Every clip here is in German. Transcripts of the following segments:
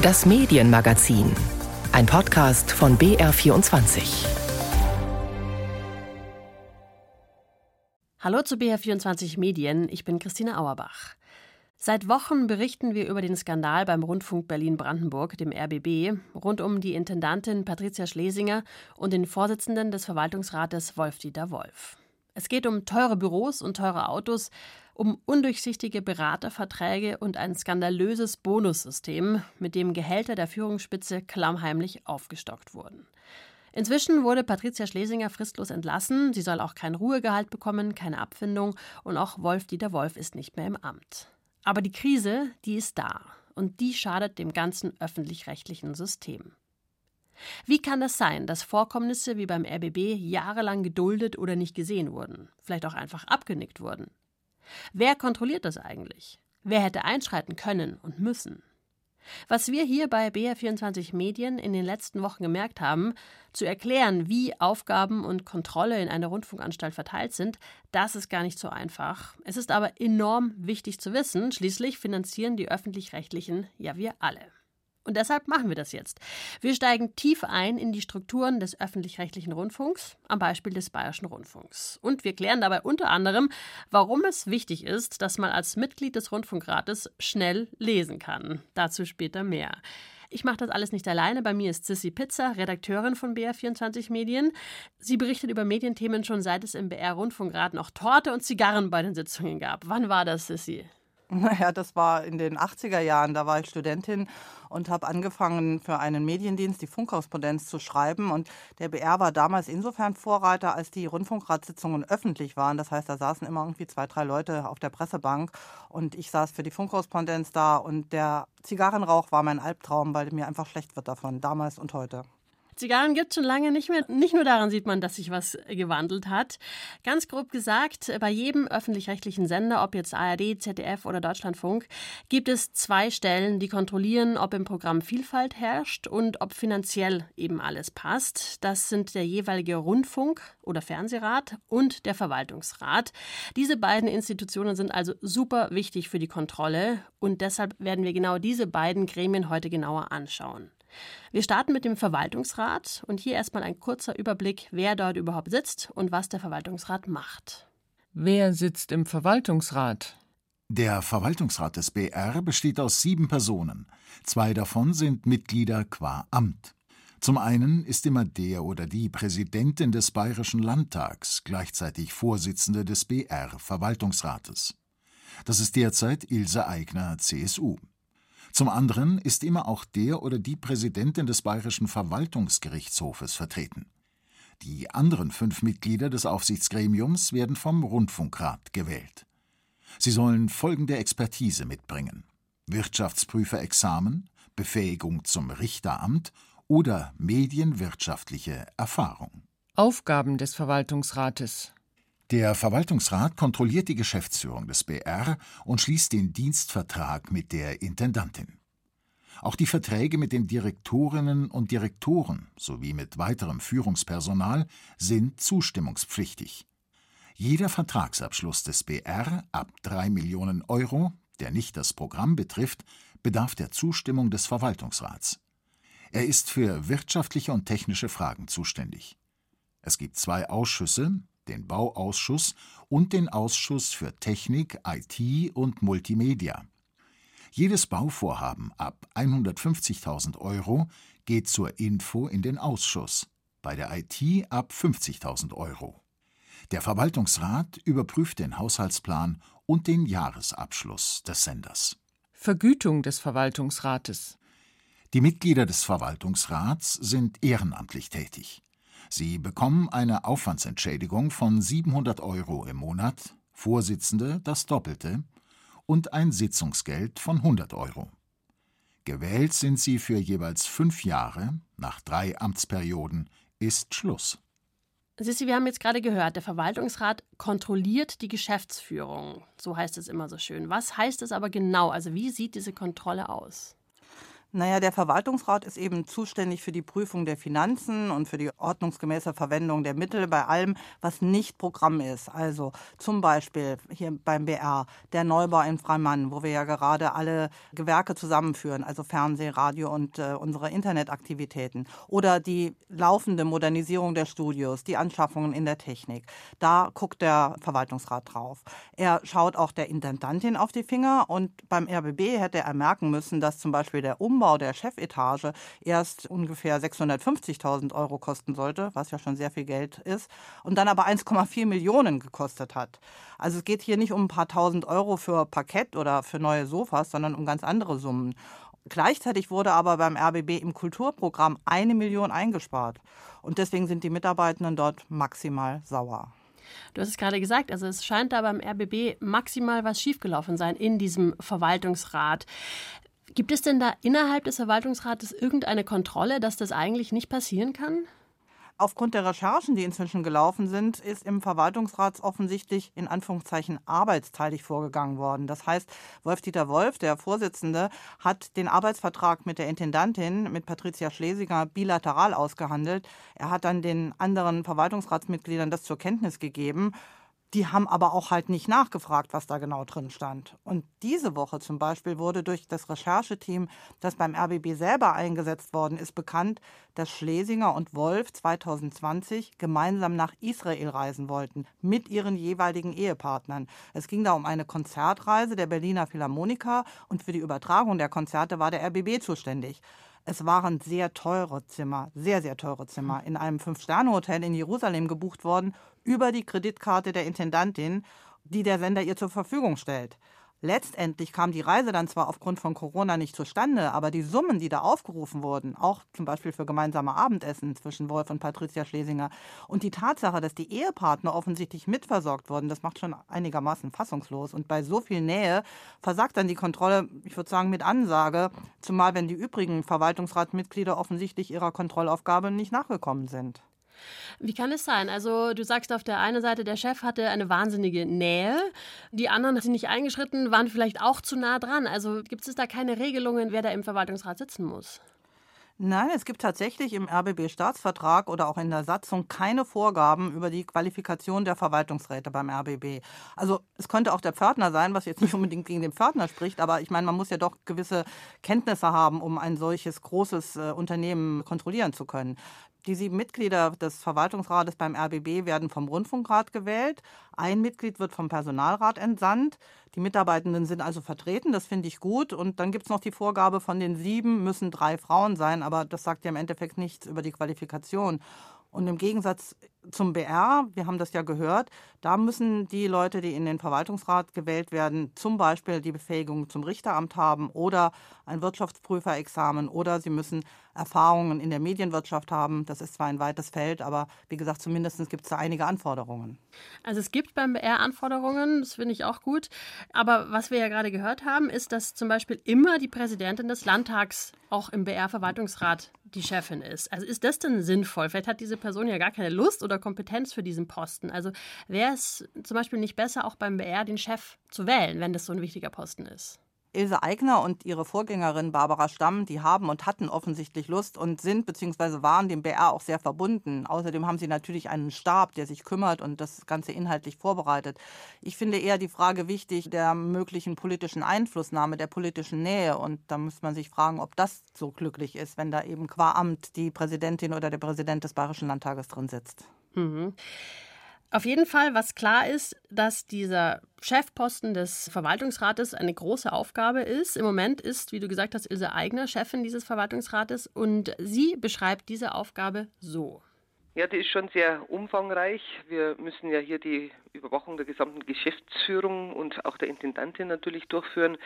Das Medienmagazin. Ein Podcast von BR24. Hallo zu BR24 Medien, ich bin Christine Auerbach. Seit Wochen berichten wir über den Skandal beim Rundfunk Berlin-Brandenburg, dem RBB, rund um die Intendantin Patricia Schlesinger und den Vorsitzenden des Verwaltungsrates Wolf-Dieter Wolf. Es geht um teure Büros und teure Autos, um undurchsichtige Beraterverträge und ein skandalöses Bonussystem, mit dem Gehälter der Führungsspitze klammheimlich aufgestockt wurden. Inzwischen wurde Patricia Schlesinger fristlos entlassen. Sie soll auch kein Ruhegehalt bekommen, keine Abfindung und auch Wolf-Dieter Wolf ist nicht mehr im Amt. Aber die Krise, die ist da und die schadet dem ganzen öffentlich-rechtlichen System. Wie kann es sein, dass Vorkommnisse wie beim RBB jahrelang geduldet oder nicht gesehen wurden, vielleicht auch einfach abgenickt wurden? Wer kontrolliert das eigentlich? Wer hätte einschreiten können und müssen? Was wir hier bei BR24 Medien in den letzten Wochen gemerkt haben, zu erklären, wie Aufgaben und Kontrolle in einer Rundfunkanstalt verteilt sind, das ist gar nicht so einfach. Es ist aber enorm wichtig zu wissen, schließlich finanzieren die öffentlich-rechtlichen ja wir alle. Und deshalb machen wir das jetzt. Wir steigen tief ein in die Strukturen des öffentlich-rechtlichen Rundfunks, am Beispiel des Bayerischen Rundfunks. Und wir klären dabei unter anderem, warum es wichtig ist, dass man als Mitglied des Rundfunkrates schnell lesen kann. Dazu später mehr. Ich mache das alles nicht alleine. Bei mir ist Sissy Pizza, Redakteurin von BR24 Medien. Sie berichtet über Medienthemen schon seit es im BR-Rundfunkrat noch Torte und Zigarren bei den Sitzungen gab. Wann war das, Sissy? Naja, das war in den 80er Jahren. Da war ich Studentin und habe angefangen, für einen Mediendienst die Funkkorrespondenz zu schreiben. Und der BR war damals insofern Vorreiter, als die Rundfunkratssitzungen öffentlich waren. Das heißt, da saßen immer irgendwie zwei, drei Leute auf der Pressebank und ich saß für die Funkkorrespondenz da. Und der Zigarrenrauch war mein Albtraum, weil mir einfach schlecht wird davon, damals und heute. Zigarren gibt es schon lange nicht mehr. Nicht nur daran sieht man, dass sich was gewandelt hat. Ganz grob gesagt, bei jedem öffentlich-rechtlichen Sender, ob jetzt ARD, ZDF oder Deutschlandfunk, gibt es zwei Stellen, die kontrollieren, ob im Programm Vielfalt herrscht und ob finanziell eben alles passt. Das sind der jeweilige Rundfunk oder Fernsehrat und der Verwaltungsrat. Diese beiden Institutionen sind also super wichtig für die Kontrolle und deshalb werden wir genau diese beiden Gremien heute genauer anschauen. Wir starten mit dem Verwaltungsrat und hier erstmal ein kurzer Überblick, wer dort überhaupt sitzt und was der Verwaltungsrat macht. Wer sitzt im Verwaltungsrat? Der Verwaltungsrat des BR besteht aus sieben Personen. Zwei davon sind Mitglieder qua Amt. Zum einen ist immer der oder die Präsidentin des Bayerischen Landtags gleichzeitig Vorsitzende des BR Verwaltungsrates. Das ist derzeit Ilse Aigner, CSU. Zum anderen ist immer auch der oder die Präsidentin des Bayerischen Verwaltungsgerichtshofes vertreten. Die anderen fünf Mitglieder des Aufsichtsgremiums werden vom Rundfunkrat gewählt. Sie sollen folgende Expertise mitbringen: Wirtschaftsprüferexamen, Befähigung zum Richteramt oder medienwirtschaftliche Erfahrung. Aufgaben des Verwaltungsrates der Verwaltungsrat kontrolliert die Geschäftsführung des BR und schließt den Dienstvertrag mit der Intendantin. Auch die Verträge mit den Direktorinnen und Direktoren sowie mit weiterem Führungspersonal sind zustimmungspflichtig. Jeder Vertragsabschluss des BR ab 3 Millionen Euro, der nicht das Programm betrifft, bedarf der Zustimmung des Verwaltungsrats. Er ist für wirtschaftliche und technische Fragen zuständig. Es gibt zwei Ausschüsse, den Bauausschuss und den Ausschuss für Technik, IT und Multimedia. Jedes Bauvorhaben ab 150.000 Euro geht zur Info in den Ausschuss, bei der IT ab 50.000 Euro. Der Verwaltungsrat überprüft den Haushaltsplan und den Jahresabschluss des Senders. Vergütung des Verwaltungsrates. Die Mitglieder des Verwaltungsrats sind ehrenamtlich tätig. Sie bekommen eine Aufwandsentschädigung von 700 Euro im Monat, Vorsitzende das Doppelte und ein Sitzungsgeld von 100 Euro. Gewählt sind sie für jeweils fünf Jahre, nach drei Amtsperioden ist Schluss. Sissi, wir haben jetzt gerade gehört, der Verwaltungsrat kontrolliert die Geschäftsführung. So heißt es immer so schön. Was heißt es aber genau? Also wie sieht diese Kontrolle aus? Naja, der Verwaltungsrat ist eben zuständig für die Prüfung der Finanzen und für die ordnungsgemäße Verwendung der Mittel bei allem, was nicht Programm ist. Also zum Beispiel hier beim BR, der Neubau in Freimann, wo wir ja gerade alle Gewerke zusammenführen, also Fernseh, Radio und äh, unsere Internetaktivitäten. Oder die laufende Modernisierung der Studios, die Anschaffungen in der Technik. Da guckt der Verwaltungsrat drauf. Er schaut auch der Intendantin auf die Finger und beim RBB hätte er merken müssen, dass zum Beispiel der Umbau Umbau der Chefetage erst ungefähr 650.000 Euro kosten sollte, was ja schon sehr viel Geld ist, und dann aber 1,4 Millionen gekostet hat. Also es geht hier nicht um ein paar tausend Euro für Parkett oder für neue Sofas, sondern um ganz andere Summen. Gleichzeitig wurde aber beim RBB im Kulturprogramm eine Million eingespart. Und deswegen sind die Mitarbeitenden dort maximal sauer. Du hast es gerade gesagt, also es scheint da beim RBB maximal was schiefgelaufen sein in diesem Verwaltungsrat. Gibt es denn da innerhalb des Verwaltungsrates irgendeine Kontrolle, dass das eigentlich nicht passieren kann? Aufgrund der Recherchen, die inzwischen gelaufen sind, ist im Verwaltungsrat offensichtlich in Anführungszeichen arbeitsteilig vorgegangen worden. Das heißt, Wolf-Dieter Wolf, der Vorsitzende, hat den Arbeitsvertrag mit der Intendantin, mit Patricia Schlesinger, bilateral ausgehandelt. Er hat dann den anderen Verwaltungsratsmitgliedern das zur Kenntnis gegeben die haben aber auch halt nicht nachgefragt, was da genau drin stand. Und diese Woche zum Beispiel wurde durch das Rechercheteam, das beim RBB selber eingesetzt worden ist, bekannt, dass Schlesinger und Wolf 2020 gemeinsam nach Israel reisen wollten, mit ihren jeweiligen Ehepartnern. Es ging da um eine Konzertreise der Berliner Philharmoniker und für die Übertragung der Konzerte war der RBB zuständig. Es waren sehr teure Zimmer, sehr, sehr teure Zimmer, in einem Fünf-Sterne-Hotel in Jerusalem gebucht worden, über die Kreditkarte der Intendantin, die der Sender ihr zur Verfügung stellt. Letztendlich kam die Reise dann zwar aufgrund von Corona nicht zustande, aber die Summen, die da aufgerufen wurden, auch zum Beispiel für gemeinsame Abendessen zwischen Wolf und Patricia Schlesinger und die Tatsache, dass die Ehepartner offensichtlich mitversorgt wurden, das macht schon einigermaßen fassungslos. Und bei so viel Nähe versagt dann die Kontrolle, ich würde sagen, mit Ansage, zumal wenn die übrigen Verwaltungsratmitglieder offensichtlich ihrer Kontrollaufgabe nicht nachgekommen sind. Wie kann es sein? Also du sagst auf der einen Seite, der Chef hatte eine wahnsinnige Nähe, die anderen sind nicht eingeschritten, waren vielleicht auch zu nah dran. Also gibt es da keine Regelungen, wer da im Verwaltungsrat sitzen muss? Nein, es gibt tatsächlich im RBB-Staatsvertrag oder auch in der Satzung keine Vorgaben über die Qualifikation der Verwaltungsräte beim RBB. Also es könnte auch der Pförtner sein, was jetzt nicht unbedingt gegen den Pförtner spricht, aber ich meine, man muss ja doch gewisse Kenntnisse haben, um ein solches großes äh, Unternehmen kontrollieren zu können. Die sieben Mitglieder des Verwaltungsrates beim RBB werden vom Rundfunkrat gewählt. Ein Mitglied wird vom Personalrat entsandt. Die Mitarbeitenden sind also vertreten, das finde ich gut. Und dann gibt es noch die Vorgabe, von den sieben müssen drei Frauen sein, aber das sagt ja im Endeffekt nichts über die Qualifikation. Und im Gegensatz zum BR, wir haben das ja gehört, da müssen die Leute, die in den Verwaltungsrat gewählt werden, zum Beispiel die Befähigung zum Richteramt haben oder ein Wirtschaftsprüferexamen oder sie müssen Erfahrungen in der Medienwirtschaft haben. Das ist zwar ein weites Feld, aber wie gesagt, zumindest gibt es da einige Anforderungen. Also es gibt beim BR Anforderungen, das finde ich auch gut. Aber was wir ja gerade gehört haben, ist, dass zum Beispiel immer die Präsidentin des Landtags auch im BR-Verwaltungsrat die Chefin ist. Also ist das denn sinnvoll? Vielleicht hat diese Person ja gar keine Lust oder Kompetenz für diesen Posten. Also wäre es zum Beispiel nicht besser, auch beim BR den Chef zu wählen, wenn das so ein wichtiger Posten ist? Ilse Aigner und ihre Vorgängerin Barbara Stamm, die haben und hatten offensichtlich Lust und sind bzw. waren dem BR auch sehr verbunden. Außerdem haben sie natürlich einen Stab, der sich kümmert und das Ganze inhaltlich vorbereitet. Ich finde eher die Frage wichtig der möglichen politischen Einflussnahme, der politischen Nähe. Und da muss man sich fragen, ob das so glücklich ist, wenn da eben qua Amt die Präsidentin oder der Präsident des Bayerischen Landtages drin sitzt. Mhm. Auf jeden Fall, was klar ist, dass dieser Chefposten des Verwaltungsrates eine große Aufgabe ist. Im Moment ist, wie du gesagt hast, Ilse Eigner Chefin dieses Verwaltungsrates und sie beschreibt diese Aufgabe so. Ja, die ist schon sehr umfangreich. Wir müssen ja hier die Überwachung der gesamten Geschäftsführung und auch der Intendantin natürlich durchführen.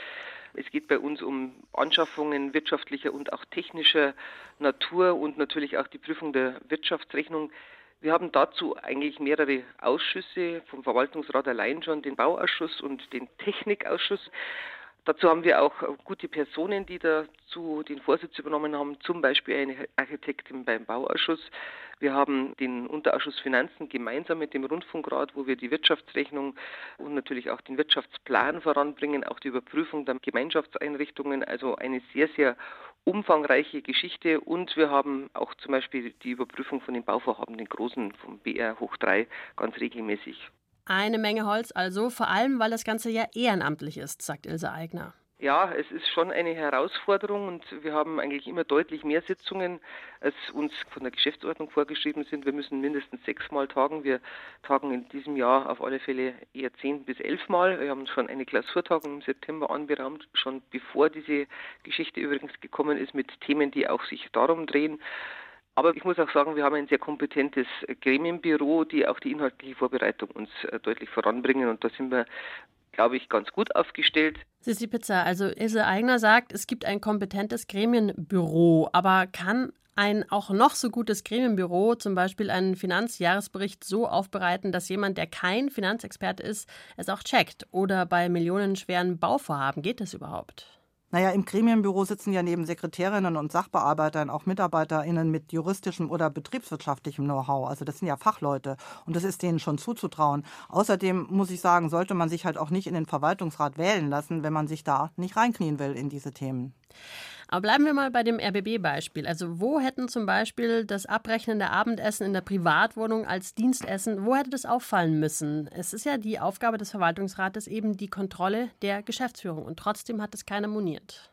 Es geht bei uns um Anschaffungen wirtschaftlicher und auch technischer Natur und natürlich auch die Prüfung der Wirtschaftsrechnung. Wir haben dazu eigentlich mehrere Ausschüsse vom Verwaltungsrat allein schon, den Bauausschuss und den Technikausschuss. Dazu haben wir auch gute Personen, die dazu den Vorsitz übernommen haben, zum Beispiel eine Architektin beim Bauausschuss. Wir haben den Unterausschuss Finanzen gemeinsam mit dem Rundfunkrat, wo wir die Wirtschaftsrechnung und natürlich auch den Wirtschaftsplan voranbringen, auch die Überprüfung der Gemeinschaftseinrichtungen, also eine sehr, sehr umfangreiche Geschichte und wir haben auch zum Beispiel die Überprüfung von den Bauvorhaben, den großen vom BR hoch 3, ganz regelmäßig. Eine Menge Holz also, vor allem weil das Ganze ja ehrenamtlich ist, sagt Ilse Eigner. Ja, es ist schon eine Herausforderung und wir haben eigentlich immer deutlich mehr Sitzungen, als uns von der Geschäftsordnung vorgeschrieben sind. Wir müssen mindestens sechsmal tagen. Wir tagen in diesem Jahr auf alle Fälle eher zehn bis elfmal. Wir haben schon eine Klausurtagung im September anberaumt, schon bevor diese Geschichte übrigens gekommen ist, mit Themen, die auch sich darum drehen. Aber ich muss auch sagen, wir haben ein sehr kompetentes Gremienbüro, die auch die inhaltliche Vorbereitung uns äh, deutlich voranbringen. Und da sind wir, glaube ich, ganz gut aufgestellt. Sissi Pizza, also Ilse Eigner sagt, es gibt ein kompetentes Gremienbüro. Aber kann ein auch noch so gutes Gremienbüro zum Beispiel einen Finanzjahresbericht so aufbereiten, dass jemand, der kein Finanzexperte ist, es auch checkt? Oder bei millionenschweren Bauvorhaben geht das überhaupt? Naja, im Gremienbüro sitzen ja neben Sekretärinnen und Sachbearbeitern auch MitarbeiterInnen mit juristischem oder betriebswirtschaftlichem Know-how. Also das sind ja Fachleute und das ist denen schon zuzutrauen. Außerdem muss ich sagen, sollte man sich halt auch nicht in den Verwaltungsrat wählen lassen, wenn man sich da nicht reinknien will in diese Themen. Aber bleiben wir mal bei dem RBB-Beispiel. Also wo hätten zum Beispiel das Abrechnen der Abendessen in der Privatwohnung als Dienstessen, wo hätte das auffallen müssen? Es ist ja die Aufgabe des Verwaltungsrates eben die Kontrolle der Geschäftsführung und trotzdem hat es keiner moniert.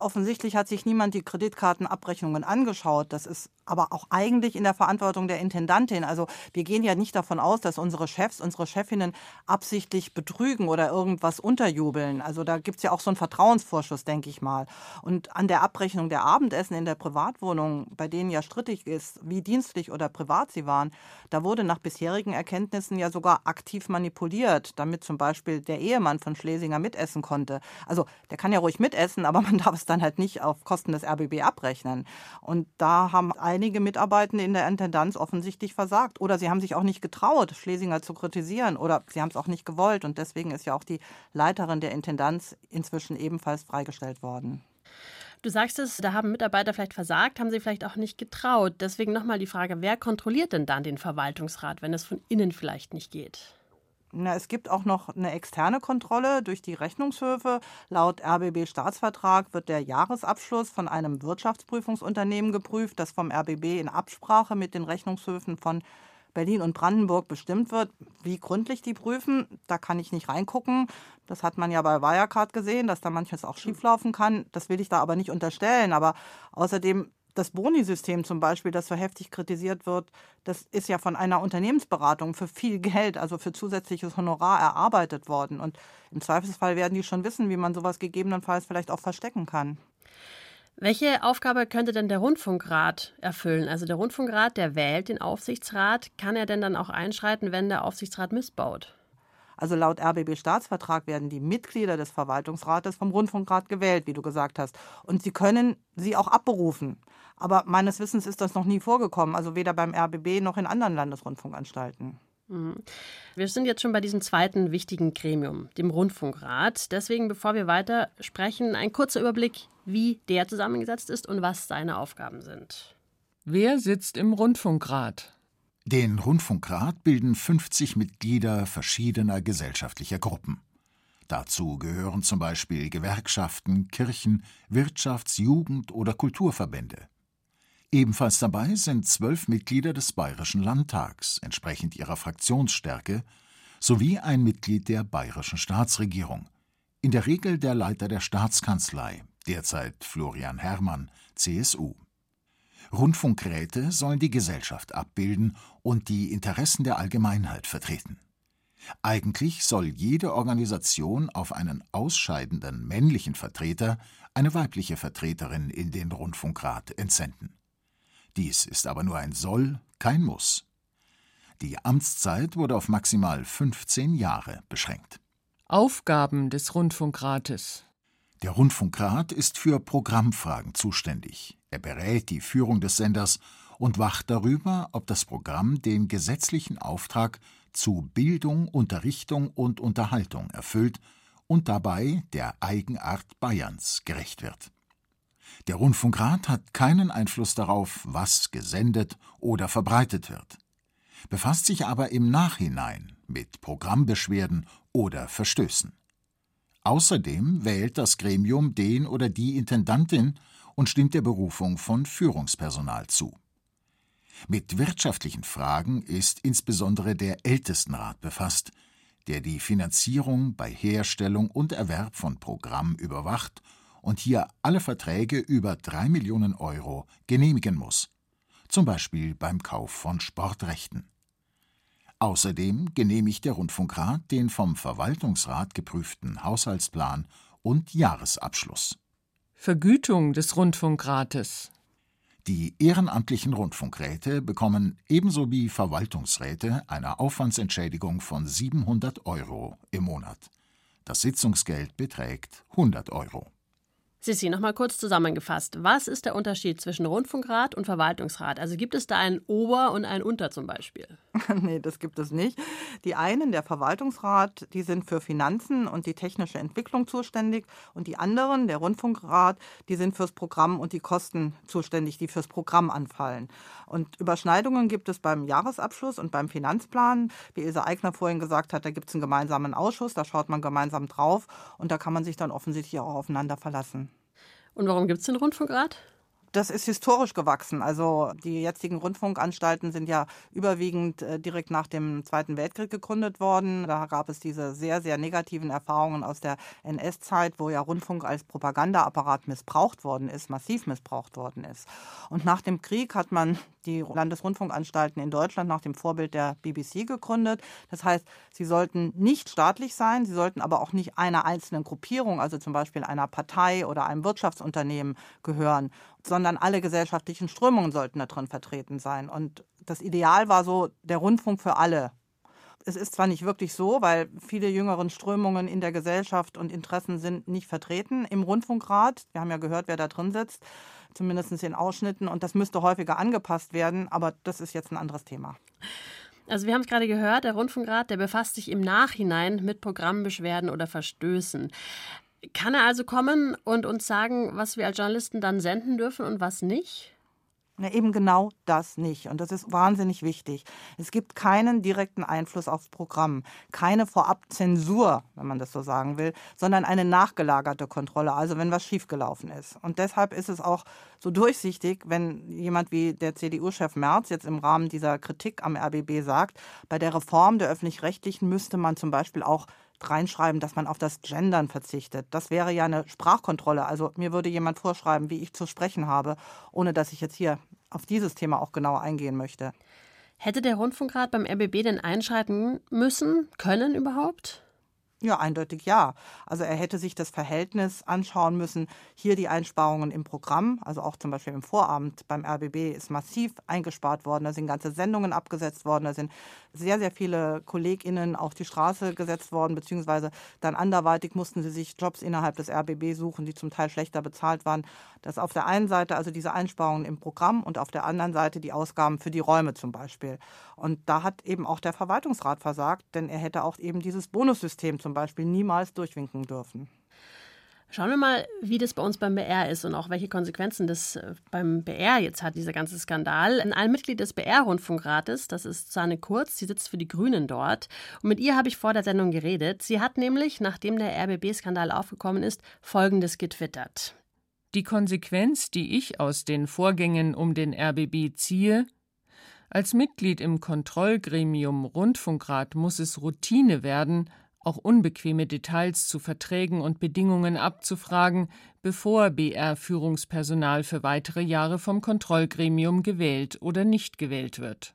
Offensichtlich hat sich niemand die Kreditkartenabrechnungen angeschaut. Das ist aber auch eigentlich in der Verantwortung der Intendantin. Also wir gehen ja nicht davon aus, dass unsere Chefs, unsere Chefinnen absichtlich betrügen oder irgendwas unterjubeln. Also da gibt es ja auch so einen Vertrauensvorschuss, denke ich mal. Und an der Abrechnung der Abendessen in der Privatwohnung, bei denen ja strittig ist, wie dienstlich oder privat sie waren, da wurde nach bisherigen Erkenntnissen ja sogar aktiv manipuliert, damit zum Beispiel der Ehemann von Schlesinger mitessen konnte. Also der kann ja ruhig mitessen, aber man darf es dann halt nicht auf Kosten des RBB abrechnen. Und da haben einige Mitarbeitende in der Intendanz offensichtlich versagt. Oder sie haben sich auch nicht getraut, Schlesinger zu kritisieren. Oder sie haben es auch nicht gewollt. Und deswegen ist ja auch die Leiterin der Intendanz inzwischen ebenfalls freigestellt worden. Du sagst es, da haben Mitarbeiter vielleicht versagt, haben sie vielleicht auch nicht getraut. Deswegen nochmal die Frage, wer kontrolliert denn dann den Verwaltungsrat, wenn es von innen vielleicht nicht geht? Na, es gibt auch noch eine externe Kontrolle durch die Rechnungshöfe. Laut RBB Staatsvertrag wird der Jahresabschluss von einem Wirtschaftsprüfungsunternehmen geprüft, das vom RBB in Absprache mit den Rechnungshöfen von Berlin und Brandenburg bestimmt wird. Wie gründlich die prüfen, da kann ich nicht reingucken. Das hat man ja bei Wirecard gesehen, dass da manches auch schieflaufen kann. Das will ich da aber nicht unterstellen. Aber außerdem das Boni-System zum Beispiel, das so heftig kritisiert wird, das ist ja von einer Unternehmensberatung für viel Geld, also für zusätzliches Honorar erarbeitet worden. Und im Zweifelsfall werden die schon wissen, wie man sowas gegebenenfalls vielleicht auch verstecken kann. Welche Aufgabe könnte denn der Rundfunkrat erfüllen? Also der Rundfunkrat, der wählt den Aufsichtsrat. Kann er denn dann auch einschreiten, wenn der Aufsichtsrat missbaut? Also laut RBB Staatsvertrag werden die Mitglieder des Verwaltungsrates vom Rundfunkrat gewählt, wie du gesagt hast. Und sie können sie auch abberufen. Aber meines Wissens ist das noch nie vorgekommen, also weder beim RBB noch in anderen Landesrundfunkanstalten. Mhm. Wir sind jetzt schon bei diesem zweiten wichtigen Gremium, dem Rundfunkrat. Deswegen, bevor wir weiter sprechen, ein kurzer Überblick, wie der zusammengesetzt ist und was seine Aufgaben sind. Wer sitzt im Rundfunkrat? Den Rundfunkrat bilden 50 Mitglieder verschiedener gesellschaftlicher Gruppen. Dazu gehören zum Beispiel Gewerkschaften, Kirchen, Wirtschafts-, Jugend- oder Kulturverbände. Ebenfalls dabei sind zwölf Mitglieder des Bayerischen Landtags, entsprechend ihrer Fraktionsstärke, sowie ein Mitglied der Bayerischen Staatsregierung, in der Regel der Leiter der Staatskanzlei, derzeit Florian Herrmann, CSU. Rundfunkräte sollen die Gesellschaft abbilden und die Interessen der Allgemeinheit vertreten. Eigentlich soll jede Organisation auf einen ausscheidenden männlichen Vertreter eine weibliche Vertreterin in den Rundfunkrat entsenden. Dies ist aber nur ein Soll, kein Muss. Die Amtszeit wurde auf maximal 15 Jahre beschränkt. Aufgaben des Rundfunkrates Der Rundfunkrat ist für Programmfragen zuständig. Er berät die Führung des Senders und wacht darüber, ob das Programm den gesetzlichen Auftrag zu Bildung, Unterrichtung und Unterhaltung erfüllt und dabei der Eigenart Bayerns gerecht wird. Der Rundfunkrat hat keinen Einfluss darauf, was gesendet oder verbreitet wird, befasst sich aber im Nachhinein mit Programmbeschwerden oder Verstößen. Außerdem wählt das Gremium den oder die Intendantin und stimmt der Berufung von Führungspersonal zu. Mit wirtschaftlichen Fragen ist insbesondere der Ältestenrat befasst, der die Finanzierung bei Herstellung und Erwerb von Programm überwacht und hier alle Verträge über drei Millionen Euro genehmigen muss, zum Beispiel beim Kauf von Sportrechten. Außerdem genehmigt der Rundfunkrat den vom Verwaltungsrat geprüften Haushaltsplan und Jahresabschluss. Vergütung des Rundfunkrates die ehrenamtlichen Rundfunkräte bekommen ebenso wie Verwaltungsräte eine Aufwandsentschädigung von 700 Euro im Monat. Das Sitzungsgeld beträgt 100 Euro. Sissi, nochmal kurz zusammengefasst. Was ist der Unterschied zwischen Rundfunkrat und Verwaltungsrat? Also gibt es da einen Ober- und einen Unter zum Beispiel? nee, das gibt es nicht. Die einen, der Verwaltungsrat, die sind für Finanzen und die technische Entwicklung zuständig. Und die anderen, der Rundfunkrat, die sind fürs Programm und die Kosten zuständig, die fürs Programm anfallen. Und Überschneidungen gibt es beim Jahresabschluss und beim Finanzplan. Wie Ilse Eigner vorhin gesagt hat, da gibt es einen gemeinsamen Ausschuss, da schaut man gemeinsam drauf und da kann man sich dann offensichtlich auch aufeinander verlassen. Und warum gibt es den Rundfunkrat? Das ist historisch gewachsen. Also die jetzigen Rundfunkanstalten sind ja überwiegend äh, direkt nach dem Zweiten Weltkrieg gegründet worden. Da gab es diese sehr, sehr negativen Erfahrungen aus der NS-Zeit, wo ja Rundfunk als Propagandaapparat missbraucht worden ist, massiv missbraucht worden ist. Und nach dem Krieg hat man die Landesrundfunkanstalten in Deutschland nach dem Vorbild der BBC gegründet. Das heißt, sie sollten nicht staatlich sein, sie sollten aber auch nicht einer einzelnen Gruppierung, also zum Beispiel einer Partei oder einem Wirtschaftsunternehmen gehören, sondern alle gesellschaftlichen Strömungen sollten da drin vertreten sein. Und das Ideal war so der Rundfunk für alle. Es ist zwar nicht wirklich so, weil viele jüngeren Strömungen in der Gesellschaft und Interessen sind nicht vertreten im Rundfunkrat. Wir haben ja gehört, wer da drin sitzt zumindest in Ausschnitten. Und das müsste häufiger angepasst werden, aber das ist jetzt ein anderes Thema. Also wir haben es gerade gehört, der Rundfunkrat, der befasst sich im Nachhinein mit Programmbeschwerden oder Verstößen. Kann er also kommen und uns sagen, was wir als Journalisten dann senden dürfen und was nicht? Na, eben genau das nicht. Und das ist wahnsinnig wichtig. Es gibt keinen direkten Einfluss aufs Programm, keine Vorabzensur, wenn man das so sagen will, sondern eine nachgelagerte Kontrolle, also wenn was schiefgelaufen ist. Und deshalb ist es auch so durchsichtig, wenn jemand wie der CDU-Chef Merz jetzt im Rahmen dieser Kritik am RBB sagt, bei der Reform der öffentlich-rechtlichen müsste man zum Beispiel auch reinschreiben, dass man auf das Gendern verzichtet. Das wäre ja eine Sprachkontrolle. Also mir würde jemand vorschreiben, wie ich zu sprechen habe, ohne dass ich jetzt hier auf dieses Thema auch genauer eingehen möchte. Hätte der Rundfunkrat beim RBB denn einschreiten müssen, können überhaupt? Ja, eindeutig ja. Also er hätte sich das Verhältnis anschauen müssen. Hier die Einsparungen im Programm, also auch zum Beispiel im Vorabend beim RBB ist massiv eingespart worden. Da sind ganze Sendungen abgesetzt worden. Da sind sehr, sehr viele KollegInnen auf die Straße gesetzt worden, beziehungsweise dann anderweitig mussten sie sich Jobs innerhalb des RBB suchen, die zum Teil schlechter bezahlt waren. Das auf der einen Seite also diese Einsparungen im Programm und auf der anderen Seite die Ausgaben für die Räume zum Beispiel. Und da hat eben auch der Verwaltungsrat versagt, denn er hätte auch eben dieses Bonussystem zum Beispiel niemals durchwinken dürfen. Schauen wir mal, wie das bei uns beim BR ist und auch welche Konsequenzen das äh, beim BR jetzt hat, dieser ganze Skandal. Ein Mitglied des BR-Rundfunkrates, das ist Susanne Kurz, sie sitzt für die Grünen dort. Und mit ihr habe ich vor der Sendung geredet. Sie hat nämlich, nachdem der RBB-Skandal aufgekommen ist, Folgendes getwittert. Die Konsequenz, die ich aus den Vorgängen um den RBB ziehe, als Mitglied im Kontrollgremium Rundfunkrat muss es Routine werden, auch unbequeme Details zu Verträgen und Bedingungen abzufragen, bevor BR-Führungspersonal für weitere Jahre vom Kontrollgremium gewählt oder nicht gewählt wird.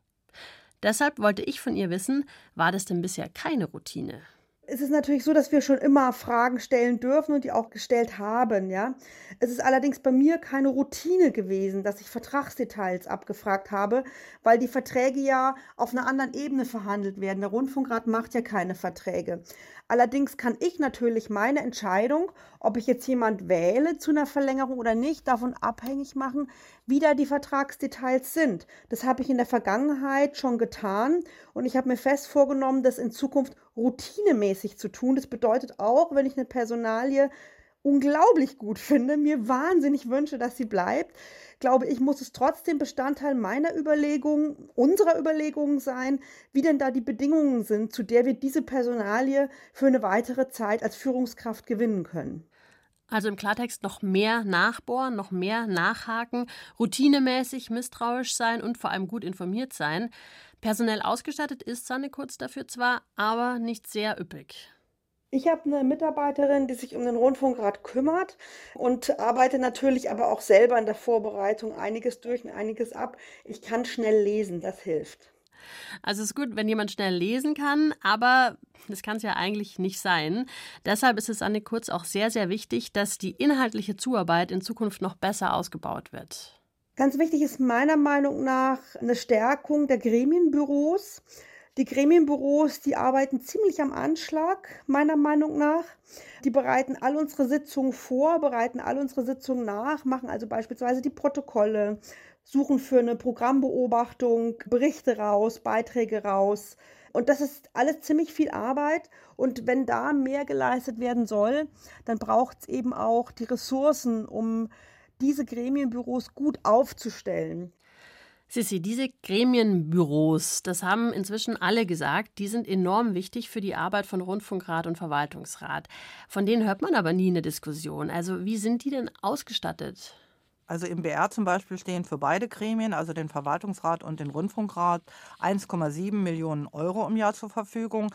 Deshalb wollte ich von ihr wissen, war das denn bisher keine Routine? Es ist natürlich so, dass wir schon immer Fragen stellen dürfen und die auch gestellt haben, ja. Es ist allerdings bei mir keine Routine gewesen, dass ich Vertragsdetails abgefragt habe, weil die Verträge ja auf einer anderen Ebene verhandelt werden. Der Rundfunkrat macht ja keine Verträge. Allerdings kann ich natürlich meine Entscheidung, ob ich jetzt jemand wähle zu einer Verlängerung oder nicht, davon abhängig machen, wie da die Vertragsdetails sind. Das habe ich in der Vergangenheit schon getan und ich habe mir fest vorgenommen, das in Zukunft routinemäßig zu tun. Das bedeutet auch, wenn ich eine Personalie unglaublich gut finde, mir wahnsinnig wünsche, dass sie bleibt, glaube ich, muss es trotzdem Bestandteil meiner Überlegung, unserer Überlegungen sein, wie denn da die Bedingungen sind, zu der wir diese Personalie für eine weitere Zeit als Führungskraft gewinnen können. Also im Klartext noch mehr nachbohren, noch mehr nachhaken, routinemäßig misstrauisch sein und vor allem gut informiert sein. Personell ausgestattet ist Sanne Kurz dafür zwar, aber nicht sehr üppig. Ich habe eine Mitarbeiterin, die sich um den Rundfunkrat kümmert und arbeite natürlich aber auch selber in der Vorbereitung einiges durch und einiges ab. Ich kann schnell lesen, das hilft. Also es ist gut, wenn jemand schnell lesen kann, aber das kann es ja eigentlich nicht sein. Deshalb ist es Anne Kurz auch sehr, sehr wichtig, dass die inhaltliche Zuarbeit in Zukunft noch besser ausgebaut wird. Ganz wichtig ist meiner Meinung nach eine Stärkung der Gremienbüros. Die Gremienbüros, die arbeiten ziemlich am Anschlag, meiner Meinung nach. Die bereiten all unsere Sitzungen vor, bereiten all unsere Sitzungen nach, machen also beispielsweise die Protokolle, suchen für eine Programmbeobachtung Berichte raus, Beiträge raus. Und das ist alles ziemlich viel Arbeit. Und wenn da mehr geleistet werden soll, dann braucht es eben auch die Ressourcen, um diese Gremienbüros gut aufzustellen. Sissi, diese Gremienbüros, das haben inzwischen alle gesagt, die sind enorm wichtig für die Arbeit von Rundfunkrat und Verwaltungsrat. Von denen hört man aber nie eine Diskussion. Also wie sind die denn ausgestattet? Also im BR zum Beispiel stehen für beide Gremien, also den Verwaltungsrat und den Rundfunkrat, 1,7 Millionen Euro im Jahr zur Verfügung.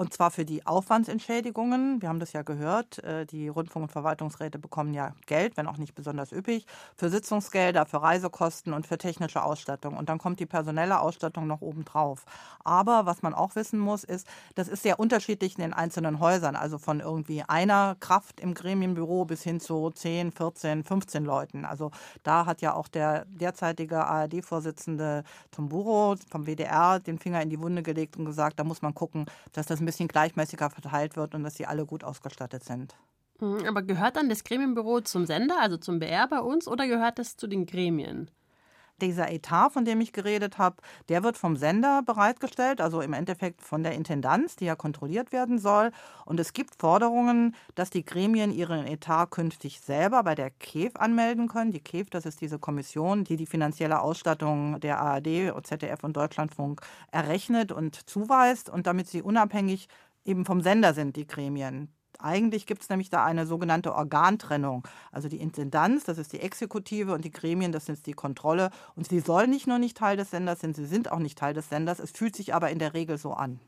Und zwar für die Aufwandsentschädigungen. Wir haben das ja gehört. Äh, die Rundfunk- und Verwaltungsräte bekommen ja Geld, wenn auch nicht besonders üppig, für Sitzungsgelder, für Reisekosten und für technische Ausstattung. Und dann kommt die personelle Ausstattung noch obendrauf. Aber was man auch wissen muss, ist, das ist sehr unterschiedlich in den einzelnen Häusern. Also von irgendwie einer Kraft im Gremienbüro bis hin zu 10, 14, 15 Leuten. Also da hat ja auch der derzeitige ARD-Vorsitzende Tomburo vom WDR den Finger in die Wunde gelegt und gesagt, da muss man gucken, dass das ein bisschen gleichmäßiger verteilt wird und dass sie alle gut ausgestattet sind. Mhm, aber gehört dann das Gremienbüro zum Sender, also zum BR bei uns, oder gehört es zu den Gremien? Dieser Etat, von dem ich geredet habe, der wird vom Sender bereitgestellt, also im Endeffekt von der Intendanz, die ja kontrolliert werden soll. Und es gibt Forderungen, dass die Gremien ihren Etat künftig selber bei der KEF anmelden können. Die KEF, das ist diese Kommission, die die finanzielle Ausstattung der ARD, ZDF und Deutschlandfunk errechnet und zuweist und damit sie unabhängig eben vom Sender sind, die Gremien. Eigentlich gibt es nämlich da eine sogenannte Organtrennung. Also die Intendanz, das ist die Exekutive und die Gremien, das ist die Kontrolle. Und sie sollen nicht nur nicht Teil des Senders sein, sie sind auch nicht Teil des Senders. Es fühlt sich aber in der Regel so an.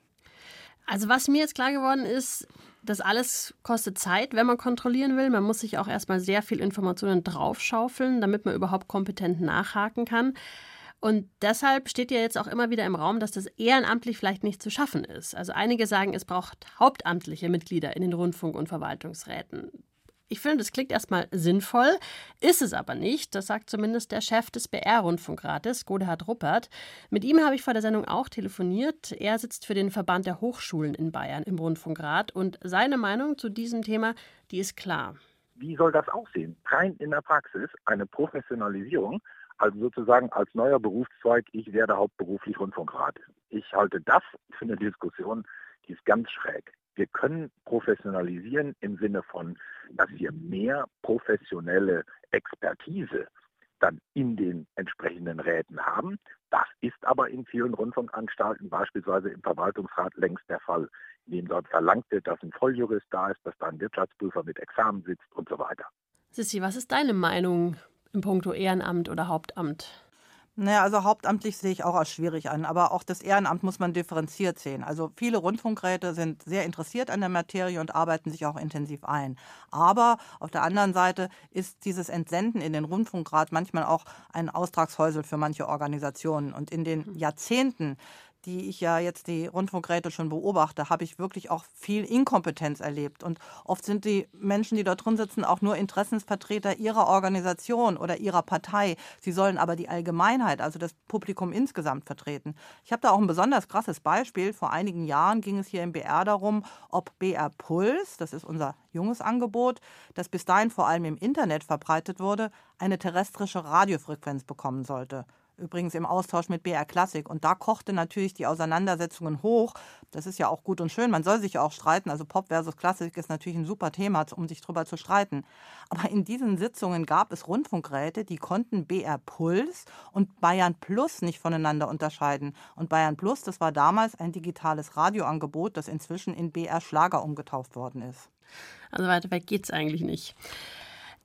Also was mir jetzt klar geworden ist, das alles kostet Zeit, wenn man kontrollieren will. Man muss sich auch erstmal sehr viel Informationen draufschaufeln, damit man überhaupt kompetent nachhaken kann. Und deshalb steht ja jetzt auch immer wieder im Raum, dass das ehrenamtlich vielleicht nicht zu schaffen ist. Also einige sagen, es braucht hauptamtliche Mitglieder in den Rundfunk- und Verwaltungsräten. Ich finde, das klingt erstmal sinnvoll, ist es aber nicht. Das sagt zumindest der Chef des BR-Rundfunkrates, Godehard Ruppert. Mit ihm habe ich vor der Sendung auch telefoniert. Er sitzt für den Verband der Hochschulen in Bayern im Rundfunkrat und seine Meinung zu diesem Thema, die ist klar. Wie soll das aussehen? Rein in der Praxis eine Professionalisierung also sozusagen als neuer Berufszweig, ich werde hauptberuflich Rundfunkrat. Ich halte das für eine Diskussion, die ist ganz schräg. Wir können professionalisieren im Sinne von, dass wir mehr professionelle Expertise dann in den entsprechenden Räten haben. Das ist aber in vielen Rundfunkanstalten, beispielsweise im Verwaltungsrat, längst der Fall, in dem dort verlangt wird, dass ein Volljurist da ist, dass da ein Wirtschaftsprüfer mit Examen sitzt und so weiter. Sissi, was ist deine Meinung in puncto Ehrenamt oder Hauptamt? Naja, also hauptamtlich sehe ich auch als schwierig an, aber auch das Ehrenamt muss man differenziert sehen. Also viele Rundfunkräte sind sehr interessiert an der Materie und arbeiten sich auch intensiv ein. Aber auf der anderen Seite ist dieses Entsenden in den Rundfunkrat manchmal auch ein Austragshäusel für manche Organisationen. Und in den hm. Jahrzehnten die ich ja jetzt die Rundfunkräte schon beobachte, habe ich wirklich auch viel Inkompetenz erlebt. Und oft sind die Menschen, die dort drin sitzen, auch nur Interessensvertreter ihrer Organisation oder ihrer Partei. Sie sollen aber die Allgemeinheit, also das Publikum insgesamt vertreten. Ich habe da auch ein besonders krasses Beispiel. Vor einigen Jahren ging es hier im BR darum, ob BR Puls, das ist unser junges Angebot, das bis dahin vor allem im Internet verbreitet wurde, eine terrestrische Radiofrequenz bekommen sollte. Übrigens im Austausch mit BR Klassik. Und da kochte natürlich die Auseinandersetzungen hoch. Das ist ja auch gut und schön. Man soll sich ja auch streiten. Also Pop versus Klassik ist natürlich ein super Thema, um sich drüber zu streiten. Aber in diesen Sitzungen gab es Rundfunkräte, die konnten BR Puls und Bayern Plus nicht voneinander unterscheiden. Und Bayern Plus, das war damals ein digitales Radioangebot, das inzwischen in BR Schlager umgetauft worden ist. Also weiter weg geht's eigentlich nicht.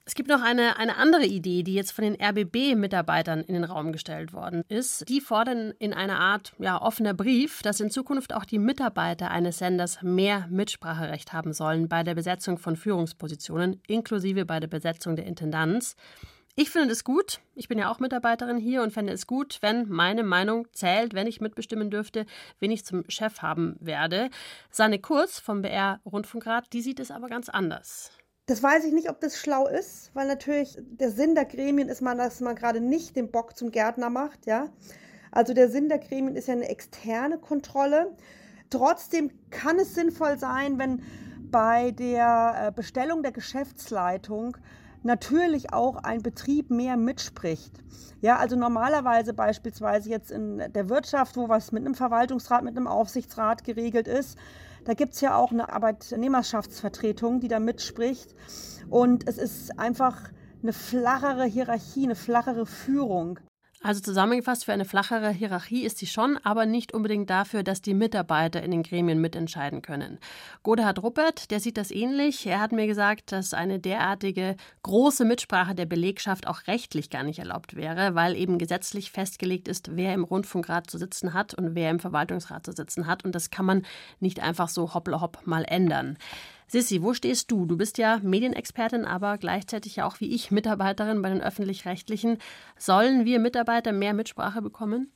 Es gibt noch eine, eine andere Idee, die jetzt von den RBB-Mitarbeitern in den Raum gestellt worden ist. Die fordern in einer Art ja, offener Brief, dass in Zukunft auch die Mitarbeiter eines Senders mehr Mitspracherecht haben sollen bei der Besetzung von Führungspositionen, inklusive bei der Besetzung der Intendanz. Ich finde es gut, ich bin ja auch Mitarbeiterin hier und fände es gut, wenn meine Meinung zählt, wenn ich mitbestimmen dürfte, wen ich zum Chef haben werde. Sanne Kurz vom BR Rundfunkrat, die sieht es aber ganz anders. Das weiß ich nicht, ob das schlau ist, weil natürlich der Sinn der Gremien ist, man, dass man gerade nicht den Bock zum Gärtner macht, ja. Also der Sinn der Gremien ist ja eine externe Kontrolle. Trotzdem kann es sinnvoll sein, wenn bei der äh, Bestellung der Geschäftsleitung natürlich auch ein Betrieb mehr mitspricht. Ja, also normalerweise beispielsweise jetzt in der Wirtschaft, wo was mit einem Verwaltungsrat, mit einem Aufsichtsrat geregelt ist, da gibt es ja auch eine Arbeitnehmerschaftsvertretung, die da mitspricht. Und es ist einfach eine flachere Hierarchie, eine flachere Führung. Also zusammengefasst, für eine flachere Hierarchie ist sie schon, aber nicht unbedingt dafür, dass die Mitarbeiter in den Gremien mitentscheiden können. Godehard Ruppert, der sieht das ähnlich. Er hat mir gesagt, dass eine derartige große Mitsprache der Belegschaft auch rechtlich gar nicht erlaubt wäre, weil eben gesetzlich festgelegt ist, wer im Rundfunkrat zu sitzen hat und wer im Verwaltungsrat zu sitzen hat. Und das kann man nicht einfach so hoppla hopp mal ändern. Sissi, wo stehst du? Du bist ja Medienexpertin, aber gleichzeitig ja auch wie ich Mitarbeiterin bei den öffentlich-rechtlichen. Sollen wir Mitarbeiter mehr Mitsprache bekommen?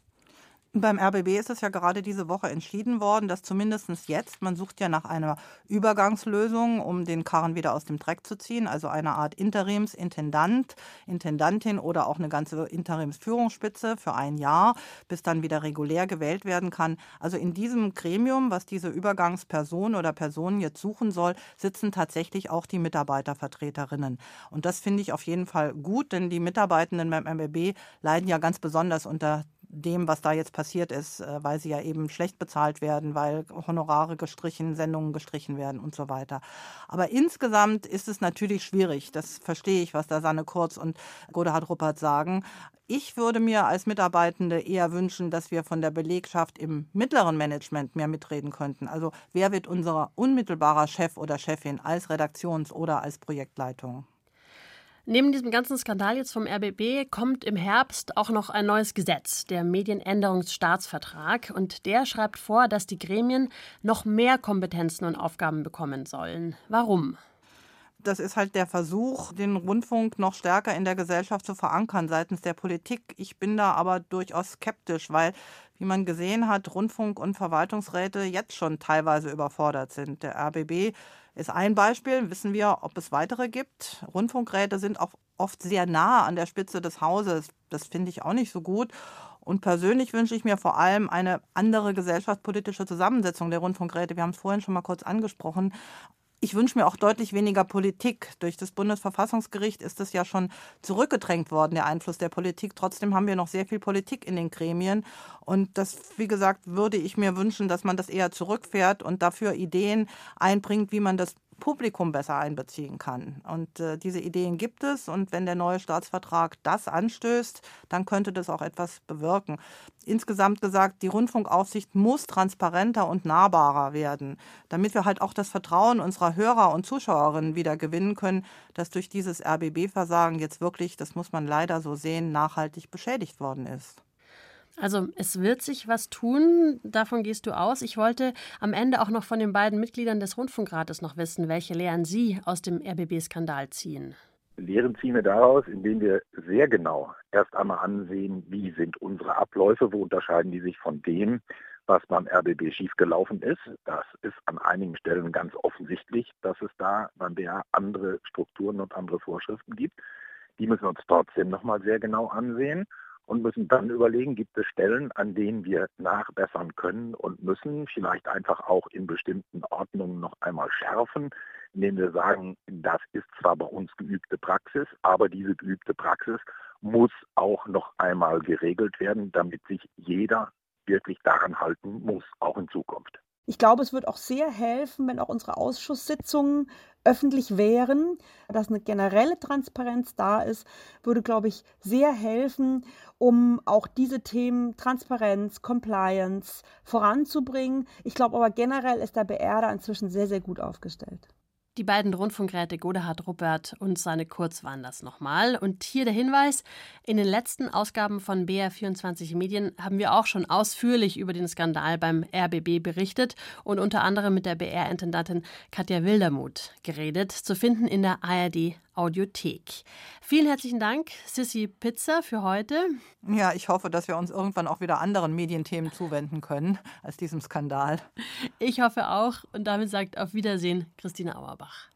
Beim RBB ist es ja gerade diese Woche entschieden worden, dass zumindest jetzt, man sucht ja nach einer Übergangslösung, um den Karren wieder aus dem Dreck zu ziehen, also eine Art Interimsintendant, Intendantin oder auch eine ganze Interimsführungsspitze für ein Jahr, bis dann wieder regulär gewählt werden kann. Also in diesem Gremium, was diese Übergangsperson oder Personen jetzt suchen soll, sitzen tatsächlich auch die Mitarbeitervertreterinnen. Und das finde ich auf jeden Fall gut, denn die Mitarbeitenden beim RBB leiden ja ganz besonders unter dem, was da jetzt passiert ist, äh, weil sie ja eben schlecht bezahlt werden, weil Honorare gestrichen, Sendungen gestrichen werden und so weiter. Aber insgesamt ist es natürlich schwierig. Das verstehe ich, was da Sanne Kurz und Godehard Ruppert sagen. Ich würde mir als Mitarbeitende eher wünschen, dass wir von der Belegschaft im mittleren Management mehr mitreden könnten. Also wer wird unser unmittelbarer Chef oder Chefin als Redaktions- oder als Projektleitung? Neben diesem ganzen Skandal jetzt vom RBB kommt im Herbst auch noch ein neues Gesetz, der Medienänderungsstaatsvertrag. Und der schreibt vor, dass die Gremien noch mehr Kompetenzen und Aufgaben bekommen sollen. Warum? Das ist halt der Versuch, den Rundfunk noch stärker in der Gesellschaft zu verankern seitens der Politik. Ich bin da aber durchaus skeptisch, weil, wie man gesehen hat, Rundfunk und Verwaltungsräte jetzt schon teilweise überfordert sind. Der RBB ist ein Beispiel. Wissen wir, ob es weitere gibt. Rundfunkräte sind auch oft sehr nah an der Spitze des Hauses. Das finde ich auch nicht so gut. Und persönlich wünsche ich mir vor allem eine andere gesellschaftspolitische Zusammensetzung der Rundfunkräte. Wir haben es vorhin schon mal kurz angesprochen. Ich wünsche mir auch deutlich weniger Politik. Durch das Bundesverfassungsgericht ist es ja schon zurückgedrängt worden, der Einfluss der Politik. Trotzdem haben wir noch sehr viel Politik in den Gremien. Und das, wie gesagt, würde ich mir wünschen, dass man das eher zurückfährt und dafür Ideen einbringt, wie man das Publikum besser einbeziehen kann. Und äh, diese Ideen gibt es. Und wenn der neue Staatsvertrag das anstößt, dann könnte das auch etwas bewirken. Insgesamt gesagt, die Rundfunkaufsicht muss transparenter und nahbarer werden, damit wir halt auch das Vertrauen unserer Hörer und Zuschauerinnen wieder gewinnen können, das durch dieses RBB-Versagen jetzt wirklich, das muss man leider so sehen, nachhaltig beschädigt worden ist. Also es wird sich was tun, davon gehst du aus. Ich wollte am Ende auch noch von den beiden Mitgliedern des Rundfunkrates noch wissen, welche Lehren Sie aus dem RBB-Skandal ziehen. Lehren ziehen wir daraus, indem wir sehr genau erst einmal ansehen, wie sind unsere Abläufe, wo unterscheiden die sich von dem, was beim RBB schiefgelaufen ist. Das ist an einigen Stellen ganz offensichtlich, dass es da beim BR andere Strukturen und andere Vorschriften gibt. Die müssen wir uns trotzdem nochmal sehr genau ansehen und müssen dann überlegen, gibt es Stellen, an denen wir nachbessern können und müssen, vielleicht einfach auch in bestimmten Ordnungen noch einmal schärfen, indem wir sagen, das ist zwar bei uns geübte Praxis, aber diese geübte Praxis muss auch noch einmal geregelt werden, damit sich jeder wirklich daran halten muss, auch in Zukunft. Ich glaube, es wird auch sehr helfen, wenn auch unsere Ausschusssitzungen öffentlich wären, dass eine generelle Transparenz da ist, würde, glaube ich, sehr helfen, um auch diese Themen Transparenz, Compliance voranzubringen. Ich glaube aber generell ist der BR da inzwischen sehr, sehr gut aufgestellt. Die beiden Rundfunkräte Godehard Ruppert und seine Kurz waren das nochmal. Und hier der Hinweis: In den letzten Ausgaben von BR24 Medien haben wir auch schon ausführlich über den Skandal beim RBB berichtet und unter anderem mit der BR-Intendantin Katja Wildermuth geredet. Zu finden in der ARD Audiothek. Vielen herzlichen Dank, Sissy Pizza, für heute. Ja, ich hoffe, dass wir uns irgendwann auch wieder anderen Medienthemen zuwenden können als diesem Skandal. Ich hoffe auch und damit sagt auf Wiedersehen Christina Auerbach.